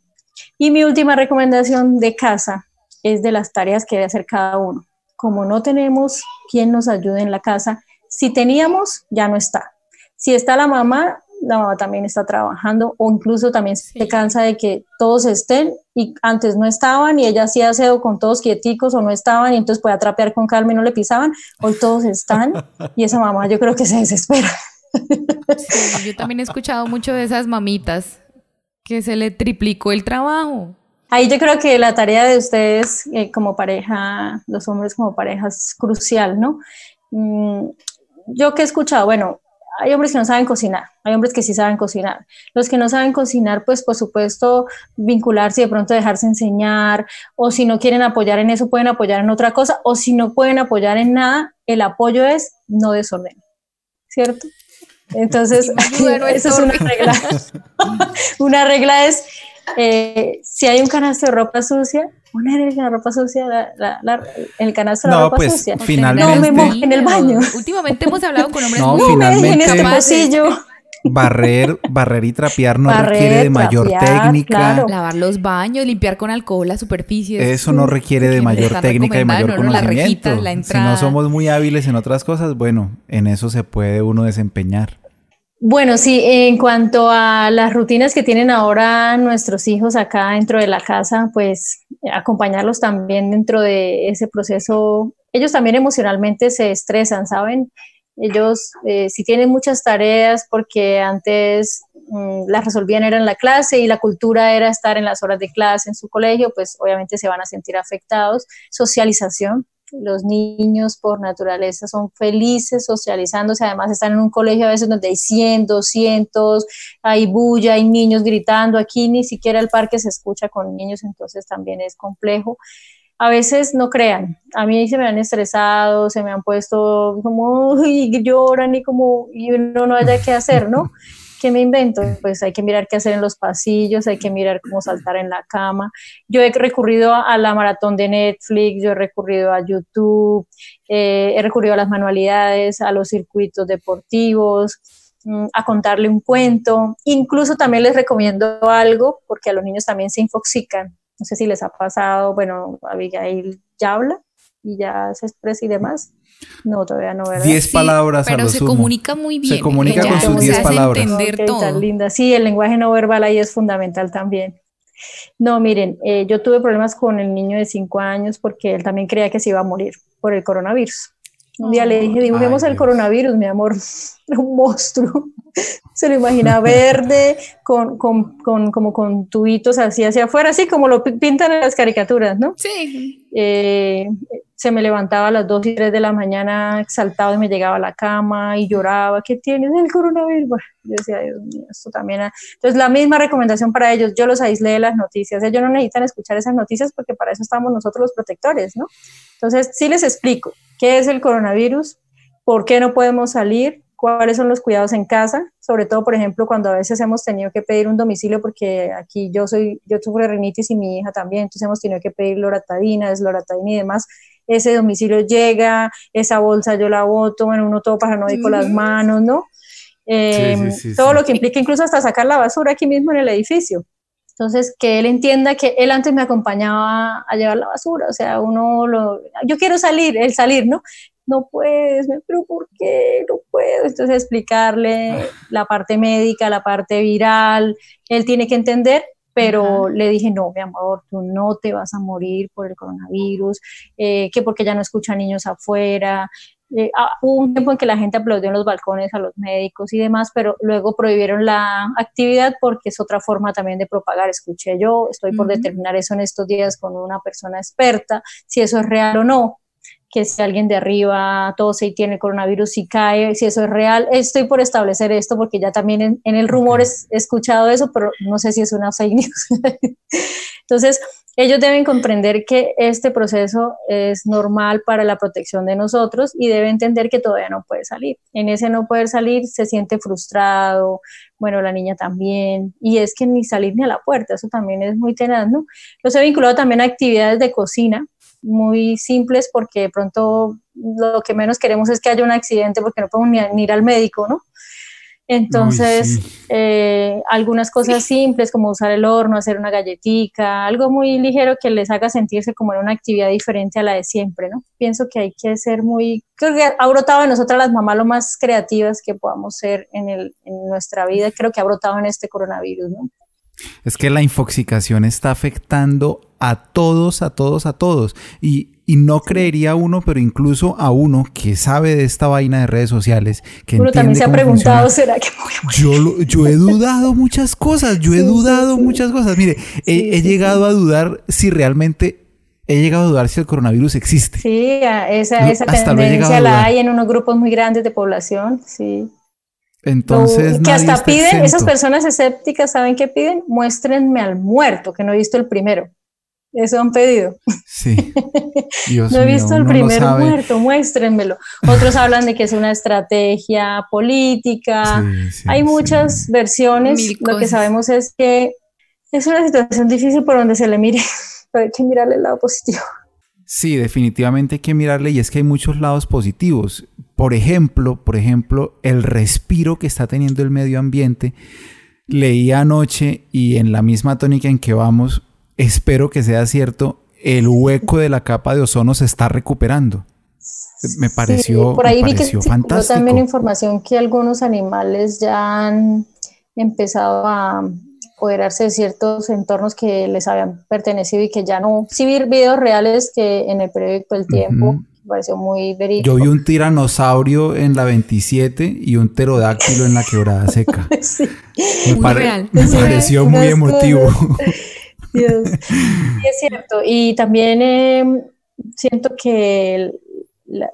Y mi última recomendación de casa es de las tareas que debe hacer cada uno. Como no tenemos quien nos ayude en la casa, Si teníamos, ya no está. Si está la mamá, la mamá también está trabajando o incluso también se cansa de que todos estén y antes no estaban y ella hacía aseo con todos quieticos o no estaban y entonces podía trapear con calma y no le pisaban. Hoy todos están [LAUGHS] y esa mamá yo creo que se desespera.
yo también he escuchado mucho de esas mamitas que se le triplicó el trabajo.
Ahí yo creo que la tarea de ustedes eh, como pareja, los hombres como pareja es crucial, ¿no? Mm, yo que he escuchado, bueno, hay hombres que no saben cocinar, hay hombres que sí saben cocinar. Los que no saben cocinar, pues por supuesto vincularse y de pronto dejarse enseñar, o si no quieren apoyar en eso, pueden apoyar en otra cosa, o si no pueden apoyar en nada, el apoyo es no desorden, ¿cierto? Entonces, [LAUGHS] [LAUGHS] eso es una regla. [LAUGHS] una regla es, eh, si hay un canasto de ropa sucia, poner la ropa sucia, el canasto de la ropa
pues,
sucia.
Finalmente,
no me en el baño.
Últimamente hemos hablado con hombres [LAUGHS]
no,
muy
finalmente,
en este pasillo.
Barrer, barrer y trapear no requiere de mayor técnica.
Lavar los baños, limpiar con alcohol las superficies.
Eso no requiere de mayor técnica y mayor conocimiento. si no somos muy hábiles en otras cosas, bueno, en eso se puede uno desempeñar.
Bueno, sí, en cuanto a las rutinas que tienen ahora nuestros hijos acá dentro de la casa, pues acompañarlos también dentro de ese proceso. Ellos también emocionalmente se estresan, ¿saben? Ellos eh, si tienen muchas tareas porque antes mm, las resolvían era en la clase y la cultura era estar en las horas de clase en su colegio, pues obviamente se van a sentir afectados. Socialización, los niños por naturaleza son felices socializándose, además están en un colegio a veces donde hay 100, 200, hay bulla, hay niños gritando, aquí ni siquiera el parque se escucha con niños, entonces también es complejo. A veces no crean, a mí se me han estresado, se me han puesto como y lloran y como y uno no haya qué hacer, ¿no? [LAUGHS] ¿qué me invento? Pues hay que mirar qué hacer en los pasillos, hay que mirar cómo saltar en la cama. Yo he recurrido a la maratón de Netflix, yo he recurrido a YouTube, eh, he recurrido a las manualidades, a los circuitos deportivos, mm, a contarle un cuento. Incluso también les recomiendo algo, porque a los niños también se infoxican. No sé si les ha pasado, bueno, Abigail ya habla y ya se expresa y demás. No, todavía no, ¿verdad?
Diez palabras
pero se comunica muy bien.
Se comunica con sus diez palabras.
Entender todo.
linda. Sí, el lenguaje no verbal ahí es fundamental también. No, miren, eh, yo tuve problemas con el niño de cinco años porque él también creía que se iba a morir por el coronavirus. Un día le dije, dibujemos el coronavirus, mi amor, [LAUGHS] un monstruo. [LAUGHS] Se lo imagina [LAUGHS] verde, con, con, con, como con tubitos así hacia afuera, así como lo pintan en las caricaturas, ¿no?
Sí.
Eh, se me levantaba a las 2 y 3 de la mañana exaltado y me llegaba a la cama y lloraba, ¿qué tienes el coronavirus? yo decía, Dios mío, esto también... Entonces, la misma recomendación para ellos, yo los aislé de las noticias, ellos no necesitan escuchar esas noticias porque para eso estamos nosotros los protectores, ¿no? Entonces, sí les explico qué es el coronavirus, por qué no podemos salir, cuáles son los cuidados en casa, sobre todo, por ejemplo, cuando a veces hemos tenido que pedir un domicilio, porque aquí yo soy, yo sufro rinitis y mi hija también, entonces hemos tenido que pedir loratadina, desloratadina y demás, ese domicilio llega, esa bolsa yo la boto, bueno, uno todo paranoico con las manos, ¿no? Eh, todo lo que implica incluso hasta sacar la basura aquí mismo en el edificio. Entonces, que él entienda que él antes me acompañaba a llevar la basura, o sea, uno lo, yo quiero salir, el salir, ¿no? no puedes, pero ¿por qué no puedo? Entonces explicarle ah. la parte médica, la parte viral, él tiene que entender, pero le dije, no, mi amor, tú no te vas a morir por el coronavirus, eh, que porque ya no escucha niños afuera. Eh, ah, hubo un tiempo en que la gente aplaudió en los balcones a los médicos y demás, pero luego prohibieron la actividad porque es otra forma también de propagar. Escuché yo, estoy por determinar eso en estos días con una persona experta, si eso es real o no que si alguien de arriba tose y tiene coronavirus y cae, si eso es real. Estoy por establecer esto porque ya también en, el rumor he escuchado eso, pero no sé si es una fake news. [LAUGHS] Entonces, ellos deben comprender que este proceso es normal para la protección de nosotros y deben entender que todavía no puede salir. En ese no poder salir se siente frustrado, bueno, la niña también, y es que ni salir ni a la puerta, eso también es muy tenaz, ¿no? Los he vinculado también a actividades de cocina, muy simples porque de pronto lo que menos queremos es que haya un accidente porque no podemos ni, ir al médico, ¿no? Entonces, eh, algunas cosas simples como usar el horno, hacer una galletica, algo muy ligero que les haga sentirse como en una actividad diferente a la de siempre, ¿no? Pienso que hay que ser muy, creo que ha brotado en nosotras las mamás lo más creativas que podamos ser en, el, en nuestra vida, creo que ha brotado en este coronavirus, ¿no?
Es que la infoxicación está afectando a todos, a todos, a todos. Y, no creería uno, pero incluso a uno que sabe de esta vaina de redes sociales. Que
uno también se ha preguntado, ¿será que
yo, yo he [LAUGHS] dudado muchas cosas, yo he dudado muchas cosas. Mire, he, llegado a dudar si realmente he llegado a dudar si el coronavirus existe.
Sí, esa, esa tendencia la hay en unos grupos muy grandes de población, sí.
Entonces,
que hasta piden, esas personas escépticas, ¿saben qué piden? Muéstrenme al muerto, que no he visto el primero. Eso han pedido.
Sí. [LAUGHS]
no he visto el primer muerto, muéstrenmelo. Otros hablan de que es una estrategia política. Hay muchas versiones. Lo que sabemos es que es una situación difícil por donde se le mire, [LAUGHS] pero hay que mirarle el lado positivo.
Sí, definitivamente hay que mirarle y es que hay muchos lados positivos. Por ejemplo, por ejemplo, el respiro que está teniendo el medio ambiente. Leí anoche y en la misma tónica en que vamos, espero que sea cierto, el hueco de la capa de ozono se está recuperando. Me pareció, por ahí vi que, fantástico.
también información que algunos animales ya han empezado a apoderarse de ciertos entornos que les habían pertenecido y que ya no. Sí vi videos reales que en el periódico El Tiempo, pareció muy verídico.
Yo vi un tiranosaurio en la 27 y un pterodáctilo en la quebrada seca. [LAUGHS] sí. Me, pareció muy emotivo. [LAUGHS]
Dios. Sí, es cierto. Y también em, siento que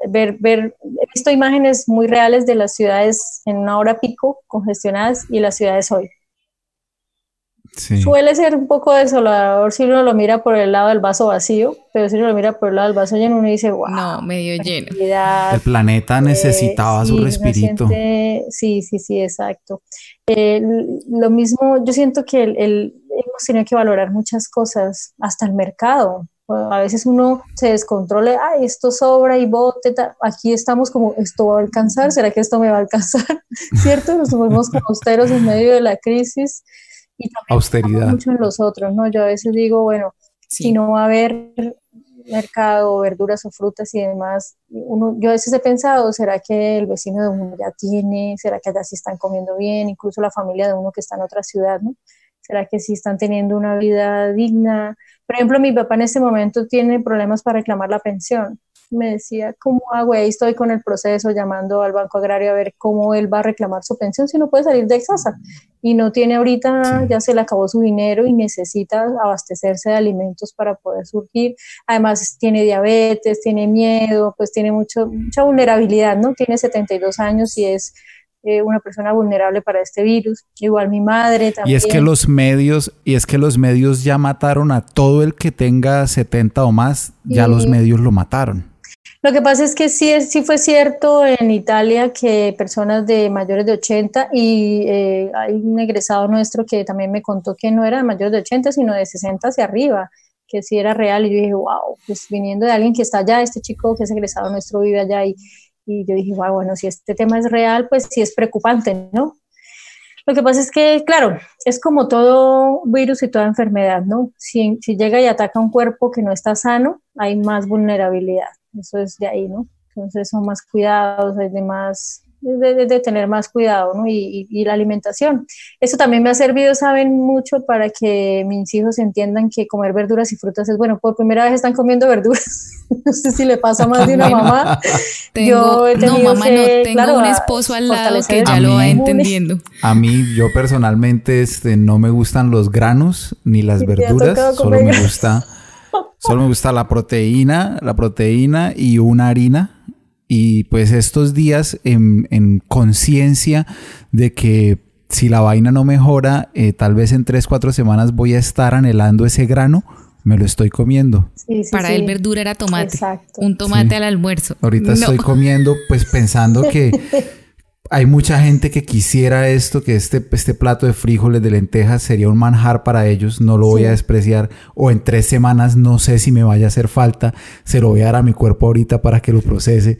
ver, ver, he visto imágenes muy reales de las ciudades en una hora pico congestionadas y las ciudades hoy. Suele ser un poco desolador si uno lo mira por el lado del vaso vacío, pero si uno lo mira por el lado del vaso lleno, uno dice, wow.
No, medio lleno.
El planeta necesitaba su respirito.
sí, sí, sí, exacto. Eh, lo mismo, yo siento que el, hemos tenido que valorar muchas cosas, hasta el mercado. A veces uno se descontrole, ay, esto sobra y bote, aquí estamos como, esto va a alcanzar, ¿será que esto me va a alcanzar? [LAUGHS] ¿Cierto? Nos fuimos como austeros en medio de la crisis y
austeridad.
mucho en los otros, ¿no? Yo a veces digo, bueno, si no va a haber mercado, verduras o frutas y demás, uno, yo a veces he pensado, ¿será que el vecino de uno ya tiene? ¿Será que allá sí están comiendo bien? Incluso la familia de uno que está en otra ciudad, ¿no? ¿Será que sí están teniendo una vida digna? Por ejemplo, mi papá en este momento tiene problemas para reclamar la pensión me decía, ¿cómo hago? Ahí estoy con el proceso llamando al Banco Agrario a ver cómo él va a reclamar su pensión si no puede salir de casa y no tiene ahorita, ya se le acabó su dinero y necesita abastecerse de alimentos para poder surgir. Además tiene diabetes, tiene miedo, pues tiene mucho, mucha vulnerabilidad, ¿no? Tiene 72 años y es eh, una persona vulnerable para este virus. Igual mi madre también.
Y es que los medios, y es que los medios ya mataron a todo el que tenga 70 o más, ya los medios lo mataron.
Lo que pasa es que sí, sí fue cierto en Italia que personas de mayores de 80 y eh, hay un egresado nuestro que también me contó que no era de mayores de 80, sino de 60 hacia arriba, que sí era real. Y yo dije, wow, pues viniendo de alguien que está allá, este chico que es egresado nuestro vive allá y, y yo dije, wow, bueno, si este tema es real, pues sí es preocupante, ¿no? Lo que pasa es que, claro, es como todo virus y toda enfermedad, ¿no? Si, si llega y ataca un cuerpo que no está sano, hay más vulnerabilidad eso es de ahí, ¿no? Entonces son más cuidados, hay de más, de, tener más cuidado, ¿no? Y, la alimentación. Eso también me ha servido, saben, mucho para que mis hijos entiendan que comer verduras y frutas es bueno. Por primera vez están comiendo verduras. [LAUGHS] no sé si le pasa más de una mamá. [LAUGHS]
yo he tenido no, mamá, no, tengo un esposo al lado que ya lo va entendiendo.
A mí, yo personalmente, este, no me gustan los granos ni las verduras, solo me gusta [LAUGHS] Solo me gusta la proteína, la proteína y una harina. Y pues estos días en, conciencia de que si la vaina no mejora, eh, tal vez en 3, 4 semanas voy a estar anhelando ese grano, me lo estoy comiendo.
Para el verdura era tomate. Un tomate al almuerzo.
Ahorita estoy comiendo pues pensando que [LAUGHS] hay mucha gente que quisiera esto, que este, este plato de frijoles de lentejas sería un manjar para ellos, no lo voy a despreciar, o en tres semanas no sé si me vaya a hacer falta, se lo voy a dar a mi cuerpo ahorita para que lo procese.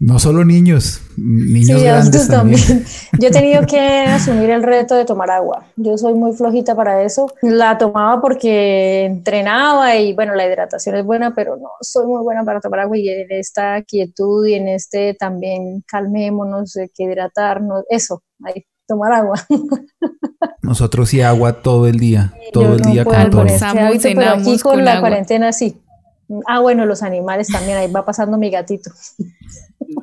No solo niños, niños grandes también. [LAUGHS]
Yo he tenido que asumir el reto de tomar agua. Yo soy muy flojita para eso. La tomaba porque entrenaba y bueno, la hidratación es buena, pero no soy muy buena para tomar agua y en esta quietud y en este también calmémonos, hay que hidratarnos, eso, hay tomar agua. [LAUGHS]
Nosotros sí agua todo el día, todo el día con todo.
pero aquí con, la cuarentena sí. Ah, bueno, los animales también, ahí va pasando mi gatito.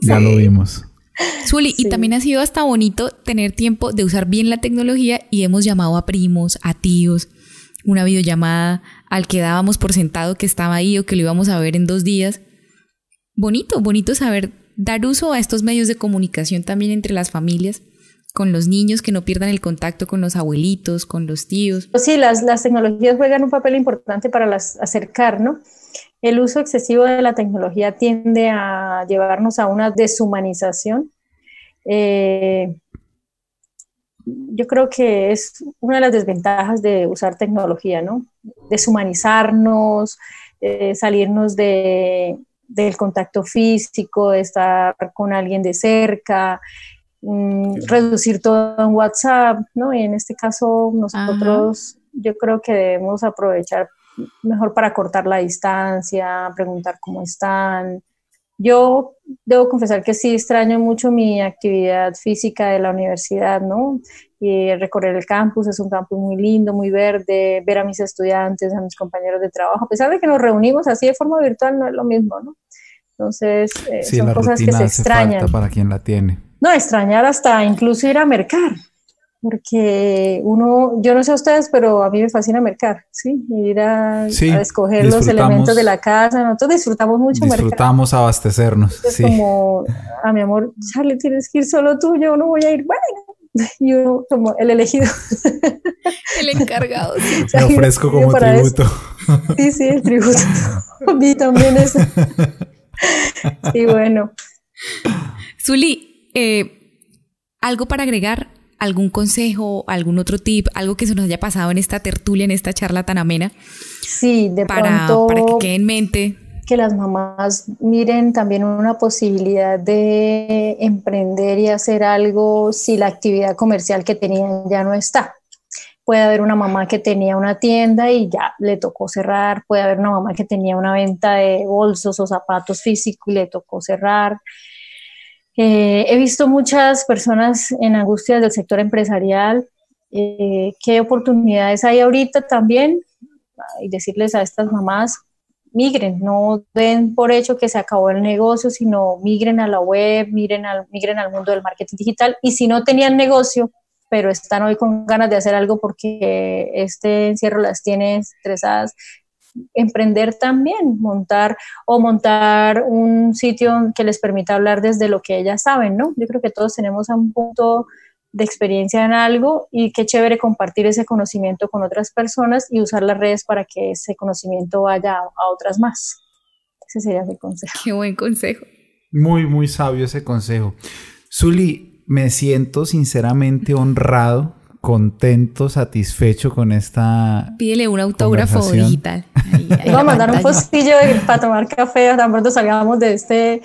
Ya lo vimos.
Zuli, y también ha sido hasta bonito tener tiempo de usar bien la tecnología y hemos llamado a primos, a tíos, una videollamada al que dábamos por sentado que estaba ahí o que lo íbamos a ver en dos días. Bonito, bonito saber dar uso a estos medios de comunicación también entre las familias, con los niños que no pierdan el contacto con los abuelitos, con los tíos.
Sí, las, las tecnologías juegan un papel importante para las, acercar, ¿no? El uso excesivo de la tecnología tiende a llevarnos a una deshumanización. Eh, yo creo que es una de las desventajas de usar tecnología, ¿no? Deshumanizarnos, eh, salirnos de, del contacto físico, de estar con alguien de cerca, mm, reducir todo en WhatsApp, ¿no? Y en este caso nosotros yo creo que debemos aprovechar mejor para cortar la distancia, preguntar cómo están. Yo debo confesar que sí extraño mucho mi actividad física de la universidad, ¿no? Y recorrer el campus, es un campus muy lindo, muy verde, ver a mis estudiantes, a mis compañeros de trabajo, a pesar de que nos reunimos así de forma virtual, no es lo mismo, ¿no? Entonces, eh, son cosas que se extrañan.
para quien la tiene.
No, extrañar hasta incluso ir a mercar, porque uno, yo no sé a ustedes, pero a mí me fascina mercar, ¿sí? Ir a, escoger los elementos de la casa, nosotros disfrutamos mucho
Disfrutamos abastecernos,
es como, a mi amor, Charlie, tienes que ir solo tú, yo no voy a ir, bueno, [LAUGHS] y uno como el elegido. [LAUGHS]
el encargado.
Me [LAUGHS] ofrezco como tributo.
Sí, sí, el tributo. A mí también eso. Sí, bueno.
Zuli, eh, ¿algo para agregar? Algún consejo, algún otro tip, algo que se nos haya pasado en esta tertulia, en esta charla tan amena.
Sí, de
para, para que quede en mente.
Que las mamás miren también una posibilidad de emprender y hacer algo si la actividad comercial que tenían ya no está. Puede haber una mamá que tenía una tienda y ya le tocó cerrar. Puede haber una mamá que tenía una venta de bolsos o zapatos físicos y le tocó cerrar eh, he visto muchas personas en angustia del sector empresarial. Eh, ¿Qué oportunidades hay ahorita también? Y decirles a estas mamás, migren, no den por hecho que se acabó el negocio, sino migren a la web, migren al, migren al mundo del marketing digital. Y si no tenían negocio, pero están hoy con ganas de hacer algo porque este encierro las tiene estresadas, emprender también, montar o montar un sitio que les permita hablar desde lo que ellas saben, ¿no? Yo creo que todos tenemos un punto de experiencia en algo y qué chévere compartir ese conocimiento con otras personas y usar las redes para que ese conocimiento vaya a, otras más. Ese sería mi consejo.
Qué buen consejo.
Muy, muy sabio ese consejo. Zuli, me siento sinceramente honrado contento, satisfecho con esta.
Pídele un autógrafo digital.
Voy a mandar un postillo para tomar café, tan pronto salgamos de este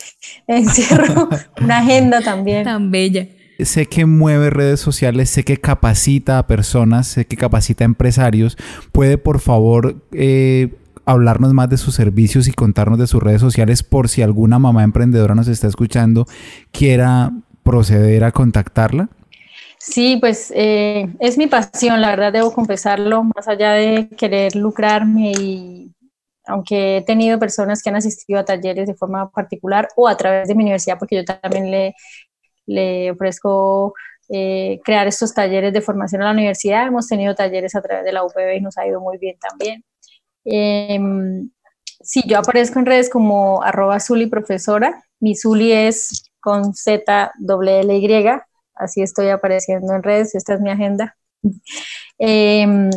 encierro, [LAUGHS] una agenda también.
Tan bella.
Sé que mueve redes sociales, sé que capacita a personas, sé que capacita a empresarios. ¿Puede, por favor, eh, hablarnos más de sus servicios y contarnos de sus redes sociales por si alguna mamá emprendedora nos está escuchando, quiera proceder a contactarla?
Sí, pues eh, es mi pasión, la verdad debo confesarlo, más allá de querer lucrarme y aunque he tenido personas que han asistido a talleres de forma particular o a través de mi universidad, porque yo también le, le ofrezco eh, crear estos talleres de formación a la universidad, hemos tenido talleres a través de la UPB y nos ha ido muy bien también. Eh, sí, yo aparezco en redes como arroba Zuli profesora, mi Zuli es con Z L Y así estoy apareciendo en redes, esta es mi agenda. [LAUGHS] Em,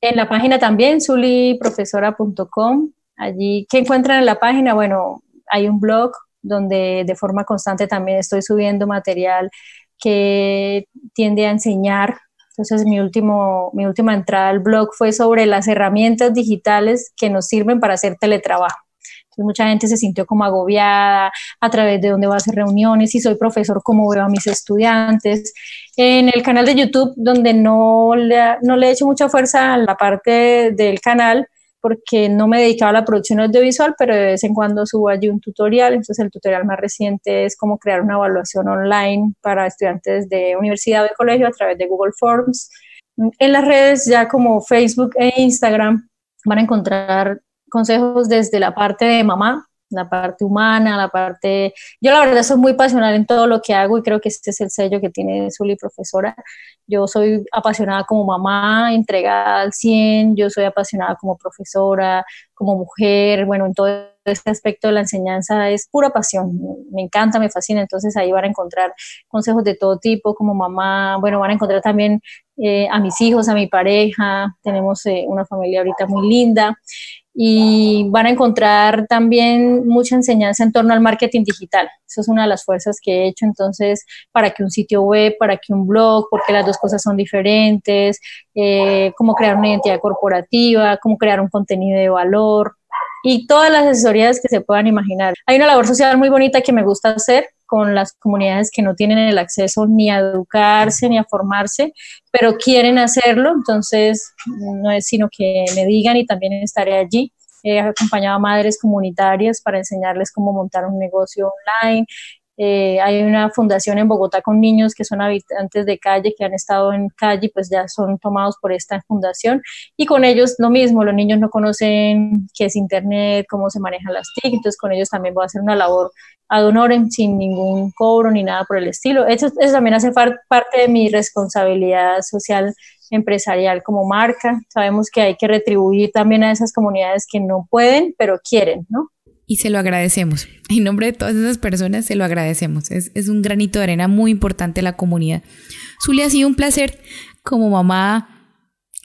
en la página también, suliprofesora.com, allí, ¿qué encuentran en la página? Bueno, hay un blog donde de forma constante también estoy subiendo material que tiende a enseñar. Entonces, mi, último, mi última entrada al blog fue sobre las herramientas digitales que nos sirven para hacer teletrabajo. Entonces mucha gente se sintió como agobiada a través de dónde voy a hacer reuniones, si soy profesor, cómo veo a mis estudiantes. En el canal de YouTube, donde no le, no le he hecho mucha fuerza a la parte del canal, porque no me dedicaba a la producción audiovisual, pero de vez en cuando subo allí un tutorial. Entonces el tutorial más reciente es cómo crear una evaluación online para estudiantes de universidad o de colegio a través de Google Forms. En las redes ya como Facebook e Instagram van a encontrar consejos desde la parte de mamá, la parte humana, la parte... Yo la verdad soy muy pasional en todo lo que hago y creo que este es el sello que tiene Zully Profesora. Yo soy apasionada como mamá, entregada al 100, yo soy apasionada como profesora, como mujer, bueno, en todo este aspecto de la enseñanza es pura pasión, me encanta, me fascina, entonces ahí van a encontrar consejos de todo tipo como mamá, bueno, van a encontrar también eh, a mis hijos, a mi pareja, tenemos eh, una familia ahorita muy linda y van a encontrar también mucha enseñanza en torno al marketing digital. Eso es una de las fuerzas que he hecho entonces para que un sitio web, para que un blog, porque las dos cosas son diferentes, eh, cómo crear una identidad corporativa, cómo crear un contenido de valor y todas las asesorías que se puedan imaginar. Hay una labor social muy bonita que me gusta hacer con las comunidades que no tienen el acceso ni a educarse ni a formarse, pero quieren hacerlo, entonces no es sino que me digan y también estaré allí. He acompañado a madres comunitarias para enseñarles cómo montar un negocio online, eh, hay una fundación en Bogotá con niños que son habitantes de calle, que han estado en calle, pues ya son tomados por esta fundación. Y con ellos lo mismo, los niños no conocen qué es Internet, cómo se manejan las TIC, entonces con ellos también voy a hacer una labor ad honorem sin ningún cobro ni nada por el estilo. Eso, eso también hace parte de mi responsabilidad social empresarial como marca. Sabemos que hay que retribuir también a esas comunidades que no pueden, pero quieren, ¿no?
Y se lo agradecemos. En nombre de todas esas personas, se lo agradecemos. Es, un granito de arena muy importante la comunidad. Zuli, ha sido un placer como mamá,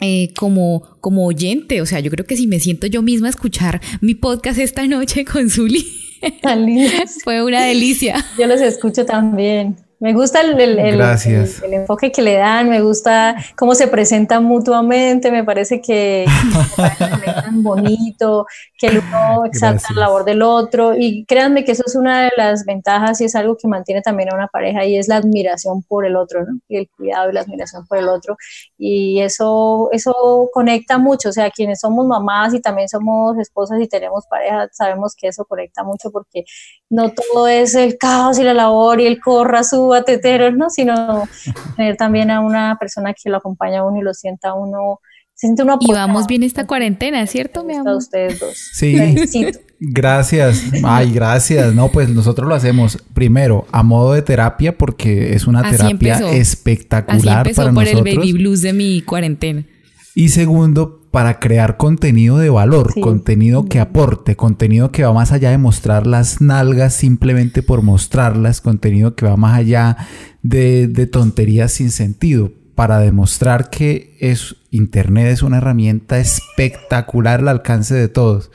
eh, como, como oyente. O sea, yo creo que si me siento yo misma a escuchar mi podcast esta noche con Zuli, [LAUGHS] fue una delicia.
Yo los escucho también. Me gusta el, el, el, el, enfoque que le dan, me gusta cómo se presentan mutuamente, me parece que, es tan bonito, que el uno exalta la labor del otro y créanme que eso es una de las ventajas y es algo que mantiene también a una pareja y es la admiración por el otro, ¿no? Y el cuidado y la admiración por el otro y eso, eso conecta mucho, o sea, quienes somos mamás y también somos esposas y tenemos pareja, sabemos que eso conecta mucho porque no todo es el caos y la labor y el corra, su teteros, ¿no? Sino tener también a una persona que lo acompaña a uno y lo sienta a uno. Se siente uno
y vamos bien esta cuarentena, ¿cierto, mi amor?
ustedes dos.
Sí. Gracias. Ay, gracias. No, pues nosotros lo hacemos primero a modo de terapia porque es una terapia espectacular
Así empezó por el baby blues de mi cuarentena.
Y segundo, para crear contenido de valor, contenido que aporte, contenido que va más allá de mostrar las nalgas simplemente por mostrarlas, contenido que va más allá de, de tonterías sin sentido, para demostrar que es, Internet es una herramienta espectacular al alcance de todos.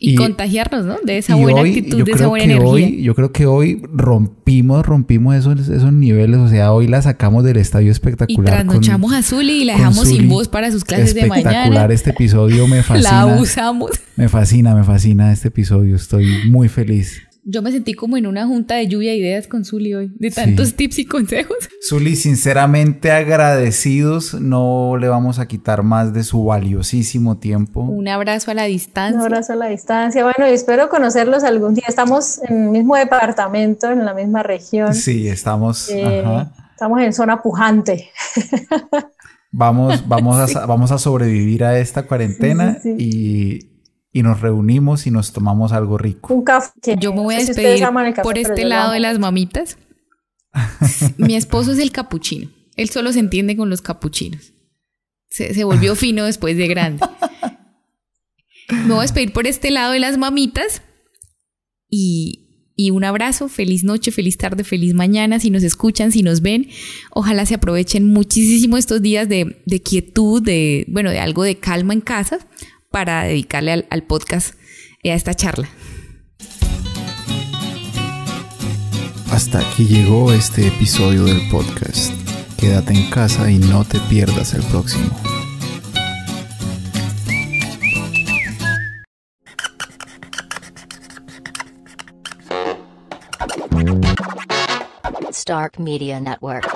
Y, contagiarnos, ¿no? De esa buena actitud, de esa buena energía.
Hoy, yo creo que hoy rompimos, rompimos esos, esos niveles. O sea, hoy la sacamos del estadio espectacular.
Y trasnochamos a Zully y la dejamos sin voz para sus clases de mañana.
Espectacular este episodio, me [LAUGHS] fascina.
La usamos.
Me fascina, me fascina este episodio. Estoy muy feliz.
Yo me sentí como en una junta de lluvia de ideas con Zully hoy, de tantos tips y consejos.
Zully, sinceramente agradecidos, no le vamos a quitar más de su valiosísimo tiempo.
Un abrazo a la distancia.
Un abrazo a la distancia. Bueno, y espero conocerlos algún día. Estamos en el mismo departamento, en la misma región.
Sí, estamos.
Eh, estamos en zona pujante.
Vamos, [LAUGHS] vamos, a, vamos a sobrevivir a esta cuarentena y y nos reunimos y nos tomamos algo rico.
Un café.
Yo me voy a despedir por este lado de las mamitas. [LAUGHS] Mi esposo es el capuchino. Él solo se entiende con los capuchinos. Se, volvió fino después de grande. Me voy a despedir por este lado de las mamitas y, y, un abrazo, feliz noche, feliz tarde, feliz mañana, si nos escuchan, si nos ven, ojalá se aprovechen muchísimo estos días de, de quietud, de, bueno, de algo de calma en casa, para dedicarle al, podcast y a esta charla.
Hasta aquí llegó este episodio del podcast. Quédate en casa y no te pierdas el próximo.
Stark Media Network.